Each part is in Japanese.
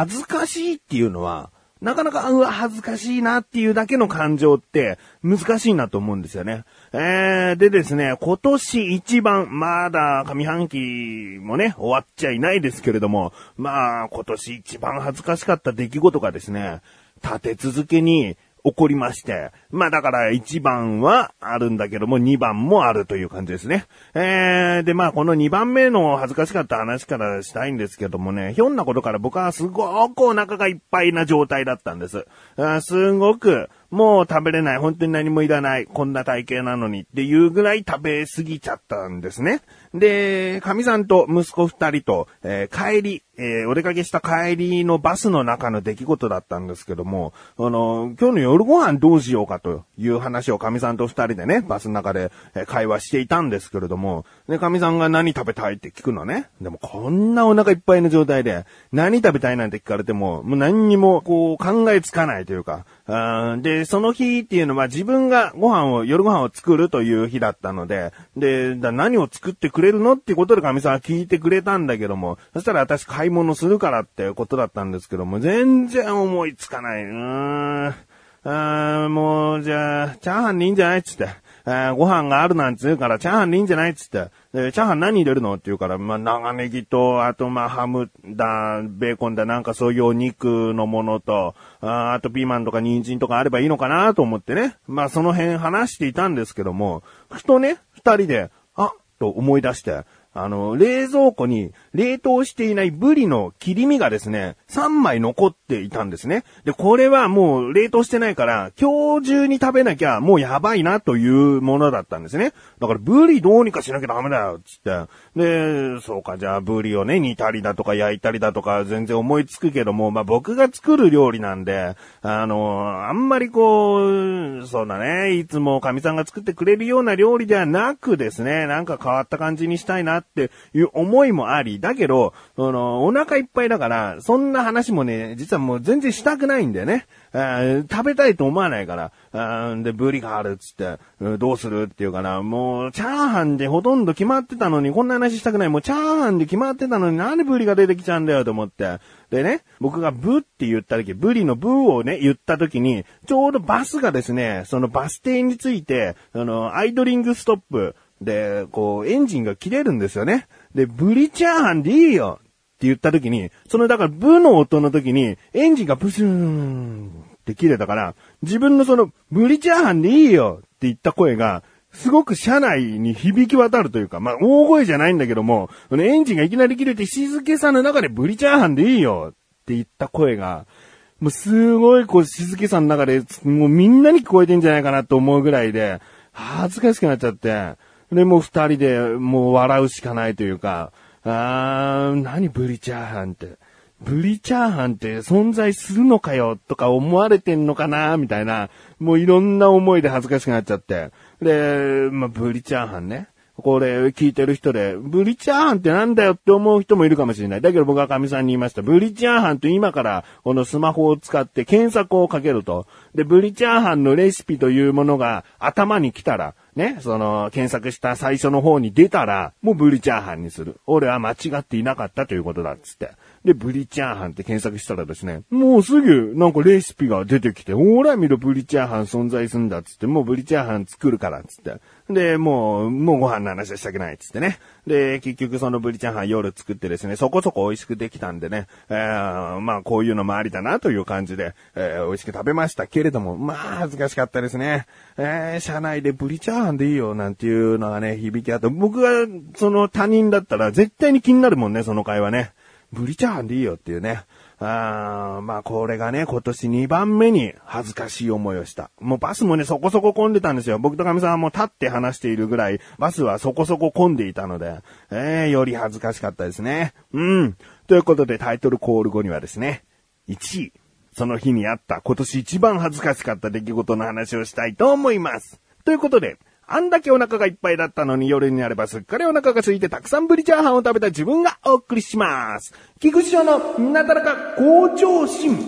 恥ずかしいっていうのは、なかなか、うわ、恥ずかしいなっていうだけの感情って難しいなと思うんですよね。えー、でですね、今年一番、まだ上半期もね、終わっちゃいないですけれども、まあ、今年一番恥ずかしかった出来事がですね、立て続けに起こりまして、まあだから1番はあるんだけども2番もあるという感じですね。えー、でまあこの2番目の恥ずかしかった話からしたいんですけどもね、ひょんなことから僕はすごくお腹がいっぱいな状態だったんです。あすごくもう食べれない、本当に何もいらない、こんな体型なのにっていうぐらい食べ過ぎちゃったんですね。で、神さんと息子二人と、えー、帰り、えー、お出かけした帰りのバスの中の出来事だったんですけども、あの、今日の夜ご飯どうしようかという話を神さんと二人でね、バスの中で、え、会話していたんですけれども、で、神さんが何食べたいって聞くのね。でもこんなお腹いっぱいの状態で、何食べたいなんて聞かれても、もう何にもこう考えつかないというか、で、その日っていうのは自分がご飯を、夜ご飯を作るという日だったので、で、何を作ってくれるのっていうことで神さんは聞いてくれたんだけども、そしたら私買い物するからっていうことだったんですけども、全然思いつかない。うーん。あもう、じゃあ、チャーハンでいいんじゃないっつって。えー、ご飯があるなんつうから、チャーハンでいいんじゃないっつって。で、チャーハン何入れるのって言うから、まあ、長ネギと、あと、まあ、ハムだ、ベーコンだ、なんかそういうお肉のものと、ああとピーマンとか人参とかあればいいのかなと思ってね。まあ、その辺話していたんですけども、ふとね、二人で、あ、と思い出して、あの、冷蔵庫に冷凍していないブリの切り身がですね、3枚残っていたんですね。で、これはもう冷凍してないから、今日中に食べなきゃもうやばいなというものだったんですね。だからブリどうにかしなきゃダメだよ、つって。で、そうか、じゃあブリをね、煮たりだとか焼いたりだとか全然思いつくけども、まあ僕が作る料理なんで、あの、あんまりこう、そうだね、いつも神さんが作ってくれるような料理ではなくですね、なんか変わった感じにしたいなっていう思いもあり、だけど、その、お腹いっぱいだから、そんな話もね、実はもう全然したくないんだよね。食べたいと思わないから。で、ブリがあるっつって、どうするっていうかな。もう、チャーハンでほとんど決まってたのに、こんな話したくない。もう、チャーハンで決まってたのに、なんでブリが出てきちゃうんだよと思って。でね、僕がブって言った時、ブリのブをね、言った時に、ちょうどバスがですね、そのバス停について、あの、アイドリングストップで、こう、エンジンが切れるんですよね。で、ブリチャーハンでいいよって言った時に、そのだからブの音の時に、エンジンがプシューンって切れたから、自分のその、ブリチャーハンでいいよって言った声が、すごく車内に響き渡るというか、まあ、大声じゃないんだけども、そのエンジンがいきなり切れて静けさの中でブリチャーハンでいいよって言った声が、もうすごいこう静けさの中で、もうみんなに聞こえてんじゃないかなと思うぐらいで、恥ずかしくなっちゃって、で、もう二人でもう笑うしかないというか、あー、何ブリチャーハンって。ブリチャーハンって存在するのかよとか思われてんのかなみたいな、もういろんな思いで恥ずかしくなっちゃって。で、まあ、ブリチャーハンね。これ聞いてる人で、ブリチャーハンってなんだよって思う人もいるかもしれない。だけど僕は神さんに言いました。ブリチャーハンと今からこのスマホを使って検索をかけると。で、ブリチャーハンのレシピというものが頭に来たら、ね、その、検索した最初の方に出たら、もうブリチャーハンにする。俺は間違っていなかったということだっつって。で、ブリチャーハンって検索したらですね、もうすぐなんかレシピが出てきて、ほら見ろブリチャーハン存在すんだっつって、もうブリチャーハン作るからっつって。で、もう、もうご飯の話はしたくないっつってね。で、結局そのブリチャーハン夜作ってですね、そこそこ美味しくできたんでね、えー、まあこういうのもありだなという感じで、えー、美味しく食べましたけれども、まあ恥ずかしかったですね。えー、車内でブリチャーハンでいいよなんていうのがね、響きあって、僕がその他人だったら絶対に気になるもんね、その会話ね。ブリチャーハンでいいよっていうね。あまあこれがね、今年2番目に恥ずかしい思いをした。もうバスもね、そこそこ混んでたんですよ。僕とかみさんはもう立って話しているぐらい、バスはそこそこ混んでいたので、えー、より恥ずかしかったですね。うん。ということでタイトルコール後にはですね、1位。その日にあった今年一番恥ずかしかった出来事の話をしたいと思います。ということで、あんだけお腹がいっぱいだったのに夜になればすっかりお腹が空いてたくさんブリチャーハンを食べた自分がお送りします。菊池城のなだらか向上心。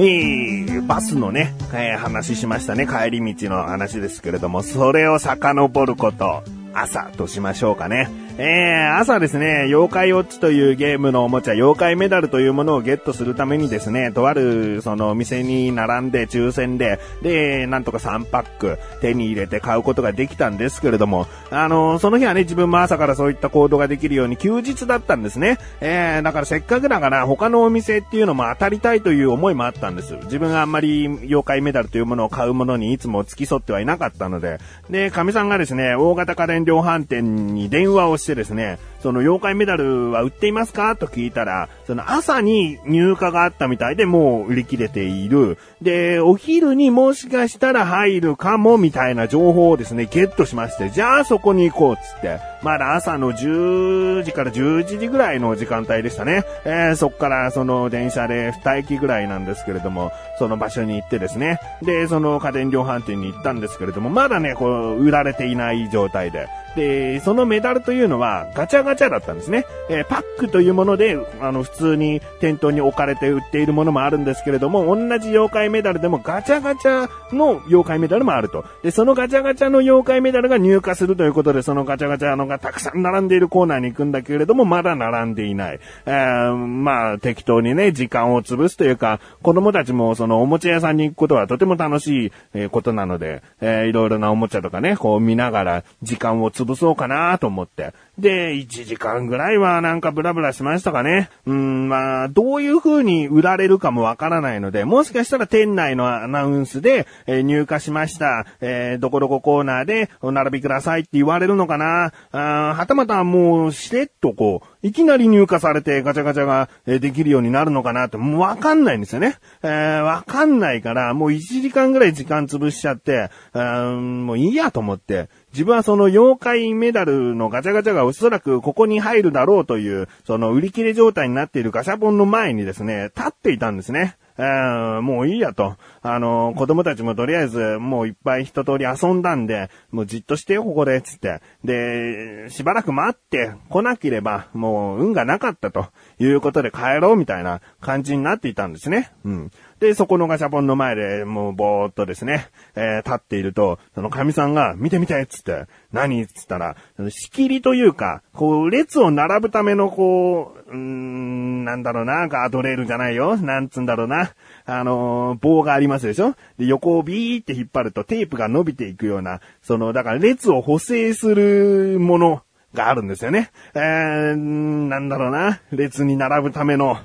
えー、バスのね、えー、話しましたね。帰り道の話ですけれども、それを遡ること、朝としましょうかね。えー、朝ですね、妖怪ウォッチというゲームのおもちゃ、妖怪メダルというものをゲットするためにですね、とある、その、お店に並んで抽選で、で、なんとか3パック手に入れて買うことができたんですけれども、あの、その日はね、自分も朝からそういった行動ができるように休日だったんですね。えー、だからせっかくだから他のお店っていうのも当たりたいという思いもあったんです。自分があんまり妖怪メダルというものを買うものにいつも付き添ってはいなかったので、で、神さんがですね、大型家電量販店に電話をしてですね、その妖怪メダルは売っていますか？と聞いたら、その朝に入荷があったみたいでもう売り切れている。で、お昼にもしかしたら入るかもみたいな情報をですね、ゲットしまして、じゃあそこに行こうっつって、まだ朝の10時から11時ぐらいの時間帯でしたね。えー、そっからその電車で2駅ぐらいなんですけれども、その場所に行ってですね、で、その家電量販店に行ったんですけれども、まだね、こう、売られていない状態で。で、そのメダルというのはガチャガチャだったんですね。えー、パックというもので、あの、普通に店頭に置かれて売っているものもあるんですけれども、同じ妖怪メダルでもガチャガチャの妖怪メダルもあると。で、そのガチャガチャの妖怪メダルが入荷するということで、そのガチャガチャのがたくさん並んでいるコーナーに行くんだけれども、まだ並んでいない。えー、まあ、適当にね、時間を潰すというか、子供たちもそのおもちゃ屋さんに行くことはとても楽しい、えことなので、えー、いろいろなおもちゃとかね、こう見ながら時間を潰そうかなと思って。で、1時間ぐらいはなんかブラブラしましたかね。うん、まあ、どういう風に売られるかもわからないので、もしかしたら店内のアナウンスで、えー、入荷しました、えー、どこどこコーナーでお並びくださいって言われるのかな。あはたまたもう、しれっとこう、いきなり入荷されてガチャガチャができるようになるのかなって、もうわかんないんですよね。えー、わかんないから、もう1時間ぐらい時間潰しちゃって、うんもういいやと思って、自分はその妖怪メダルのガチャガチャがおそらくここに入るだろうという、その売り切れ状態になっているガシャポンの前にですね、立っていたんですね。えー、もういいやと。あの、子供たちもとりあえずもういっぱい一通り遊んだんで、もうじっとしてよ、ここで、つって。で、しばらく待って来なければ、もう運がなかったということで帰ろうみたいな感じになっていたんですね。うん。で、そこのガシャポンの前でもうぼーっとですね、えー、立っていると、その神さんが、見て見てっつって、何っつったら、仕切りというか、こう、列を並ぶためのこう、うーん、なんだろうな、ガードレールじゃないよ。なんつんだろうな。あのー、棒がありますでしょ？で、横をビーって引っ張るとテープが伸びていくような、その、だから列を補正するものがあるんですよね。えー、なんだろうな。列に並ぶための、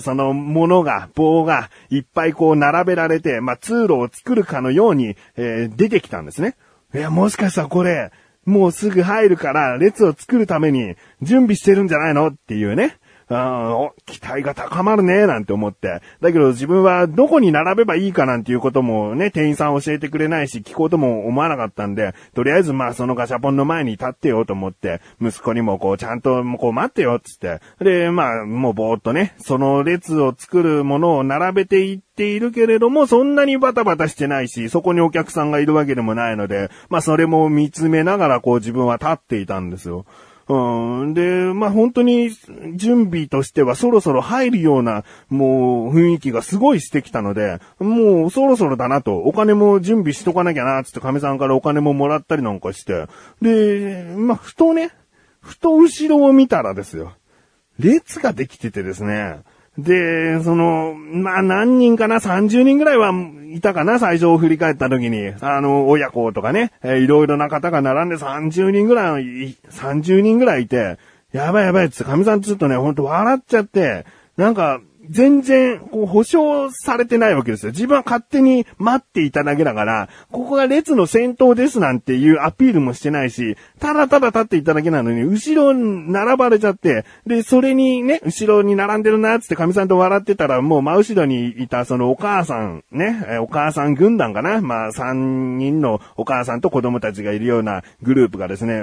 そのものが、棒がいっぱいこう並べられて、まあ、通路を作るかのように、えー、出てきたんですね。いや、もしかしたらこれ、もうすぐ入るから列を作るために準備してるんじゃないの？っていうね。あ期待が高まるね、なんて思って。だけど自分はどこに並べばいいかなんていうこともね、店員さん教えてくれないし、聞こうとも思わなかったんで、とりあえずまあそのガシャポンの前に立ってよと思って、息子にもこうちゃんとこう待ってよっ、つって。で、まあもうぼーっとね、その列を作るものを並べていっているけれども、そんなにバタバタしてないし、そこにお客さんがいるわけでもないので、まあそれも見つめながらこう自分は立っていたんですよ。うん。で、まあ、本当に準備としてはそろそろ入るような、もう雰囲気がすごいしてきたので、もうそろそろだなと、お金も準備しとかなきゃな、つって亀さんからお金ももらったりなんかして、で、まあ、ふとね、ふと後ろを見たらですよ、列ができててですね、で、その、まあ何人かな、30人ぐらいはいたかな、最初を振り返った時に。あの、親子とかね、えー、いろいろな方が並んで30人ぐらい、30人ぐらいいて、やばいやばいっつって、神さんちょっとね、ほんと笑っちゃって、なんか、全然、こう、保証されてないわけですよ。自分は勝手に待っていただけだから、ここが列の先頭ですなんていうアピールもしてないし、ただただ立っていただけなのに、後ろに並ばれちゃって、で、それにね、後ろに並んでるな、つって神さんと笑ってたら、もう真後ろにいたそのお母さん、ね、お母さん軍団かなまあ、三人のお母さんと子供たちがいるようなグループがですね、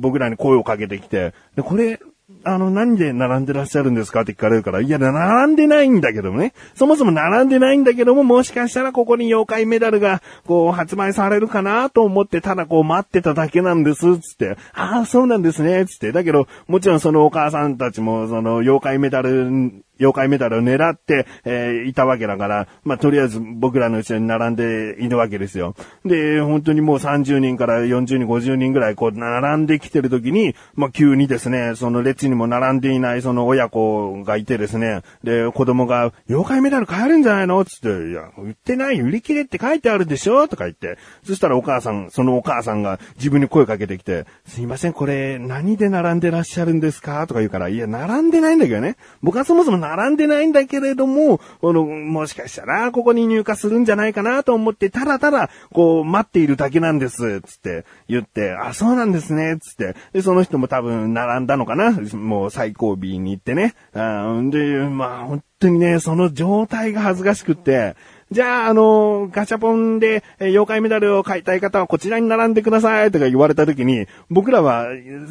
僕らに声をかけてきて、で、これ、あの、何で並んでらっしゃるんですかって聞かれるから、いや、並んでないんだけどもね。そもそも並んでないんだけども、もしかしたらここに妖怪メダルが、こう、発売されるかなと思って、ただこう、待ってただけなんです、つって。ああ、そうなんですね、つって。だけど、もちろんそのお母さんたちも、その、妖怪メダル妖怪メダルを狙って、えーいたわけだから、まあ、とりあえず僕らの後ろに並んでいるわけですよ。で、本当にもう30人から40人、50人ぐらいこう並んできてる時に、まあ、急にですね、その列にも並んでいないその親子がいてですね、で、子供が、妖怪メダル買えるんじゃないの？つって、いや、売ってない、売り切れって書いてあるでしょ？とか言って、そしたらお母さん、そのお母さんが自分に声かけてきて、すいません、これ、何で並んでらっしゃるんですか？とか言うから、いや、並んでないんだけどね。僕はそもそも並んでないんだけれども、この、もしかしたら、ここに入荷するんじゃないかなと思って、ただただ、こう、待っているだけなんです、つって言って、あ、そうなんですね、つって。で、その人も多分並んだのかなもう最後尾に行ってね。あで、まあ、本当にね、その状態が恥ずかしくって、じゃあ、あの、ガチャポンで、え妖怪メダルを買いたい方はこちらに並んでくださいとか言われた時に、僕らは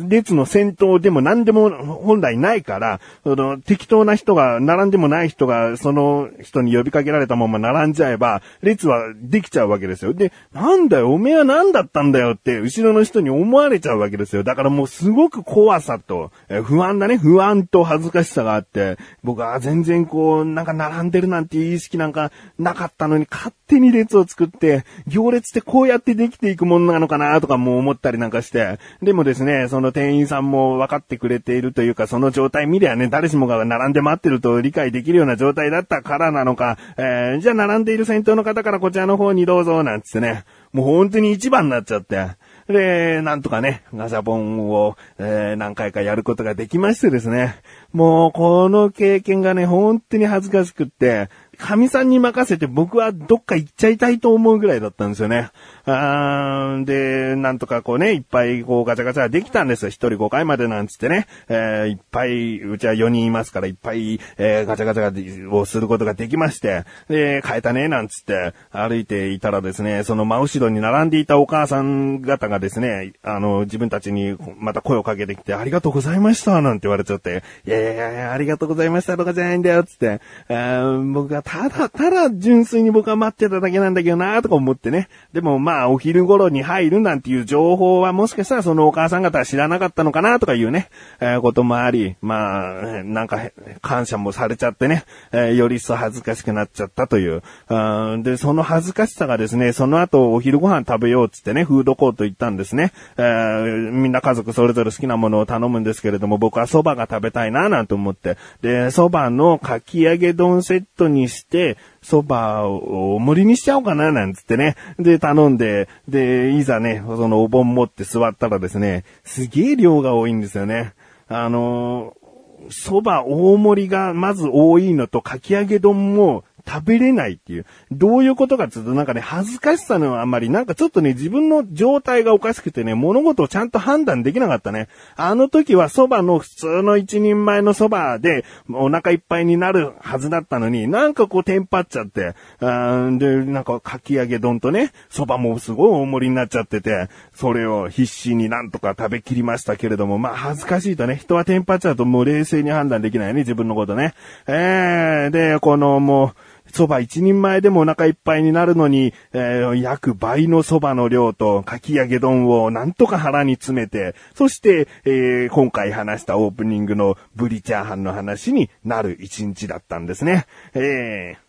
列の先頭でも何でも本来ないから、その適当な人が、並んでもない人が、その人に呼びかけられたまま並んじゃえば、列はできちゃうわけですよ。で、なんだよ、おめえは何だったんだよって、後ろの人に思われちゃうわけですよ。だからもうすごく怖さと、え不安だね、不安と恥ずかしさがあって、僕は全然こう、なんか並んでるなんて意識なんかなかったのに、勝手に列を作って、行列ってこうやってできていくものなのかなとかも思ったりなんかして、でもですね、その店員さんも分かってくれているというか、その状態見りゃね、誰しもが並んで待ってると理解できるような状態だったからなのか、えー、じゃあ並んでいる先頭の方からこちらの方にどうぞ、なんつってね、もう本当に一番になっちゃって、で、なんとかね、ガシャポンを、えー何回かやることができましてですね。もう、この経験がね、本当に恥ずかしくって、神さんに任せて僕はどっか行っちゃいたいと思うぐらいだったんですよね。あーで、なんとかこうね、いっぱいこうガチャガチャできたんですよ。一人5回までなんつってね。えーいっぱい、うちは4人いますから、いっぱい、えーガチャガチャをすることができまして、で、変えたね、なんつって歩いていたらですね、その真後ろに並んでいたお母さん方がですね、あの、自分たちにまた声をかけてきて、ありがとうございました、なんて言われちゃって、いやいやいや、ありがとうございましたとかじゃないんだよ、つって、あ僕はただ、ただ純粋に僕は待ってただけなんだけどな、とか思ってね。でもまあ、まあお昼頃に入るなんていう情報はもしかしたらそのお母さん方は知らなかったのかな、とかいうね、えーこともあり、まあ、なんか、感謝もされちゃってね、えーより一層恥ずかしくなっちゃったという。あーで、その恥ずかしさがですね、その後お昼ご飯食べようっつってね、フードコート行ったんですね。えーみんな家族それぞれ好きなものを頼むんですけれども、僕は蕎麦が食べたいな、なんて思って。で、蕎麦のかき揚げ丼セットにして、そばを大盛りにしちゃおうかな、なんつってね。で、頼んで、で、いざね、そのお盆持って座ったらですね、すげえ量が多いんですよね。あのー蕎麦大盛りがまず多いのと、かき揚げ丼も食べれないっていう。どういうことかっていうと、なんかね、恥ずかしさのあんまり、なんかちょっとね、自分の状態がおかしくてね、物事をちゃんと判断できなかったね。あの時は蕎麦の普通の一人前の蕎麦で、お腹いっぱいになるはずだったのに、なんかこうテンパっちゃって、あで、なんかかき揚げ丼とね、蕎麦もすごい大盛りになっちゃってて、それを必死になんとか食べきりましたけれども、まあ恥ずかしいとね、人はテンパっちゃうともう冷静に判断できないね、自分のことね。えー、で、このもう、蕎麦一人前でもお腹いっぱいになるのに、えー約倍の蕎麦の量とかき揚げ丼をなんとか腹に詰めて、そして、えー今回話したオープニングのブリチャーハンの話になる一日だったんですね。えー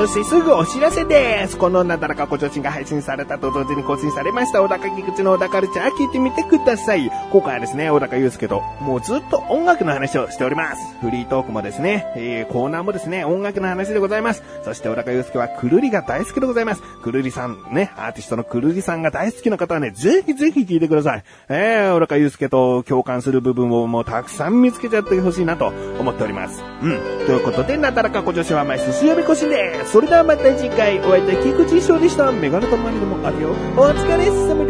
そしてすぐお知らせです。このなだらかご女子が配信されたと同時に更新されました小高木口の小高カルチャー聞いてみてください。今回はですね、小高祐介ともうずっと音楽の話をしております。フリートークもですね、えー、コーナーもですね、音楽の話でございます。そして小高祐介はくるりが大好きでございます。くるりさんね、アーティストのくるりさんが大好きな方はね、ぜひぜひ聞いてください。えー、小高祐介と共感する部分をもうたくさん見つけちゃってほしいなと思っております。うん。ということで、なだらかご女子は毎週水曜日更新です。それではまた次回、お会いいたい菊池翔でした。メガネとマリでもあるよ。お疲れ様です。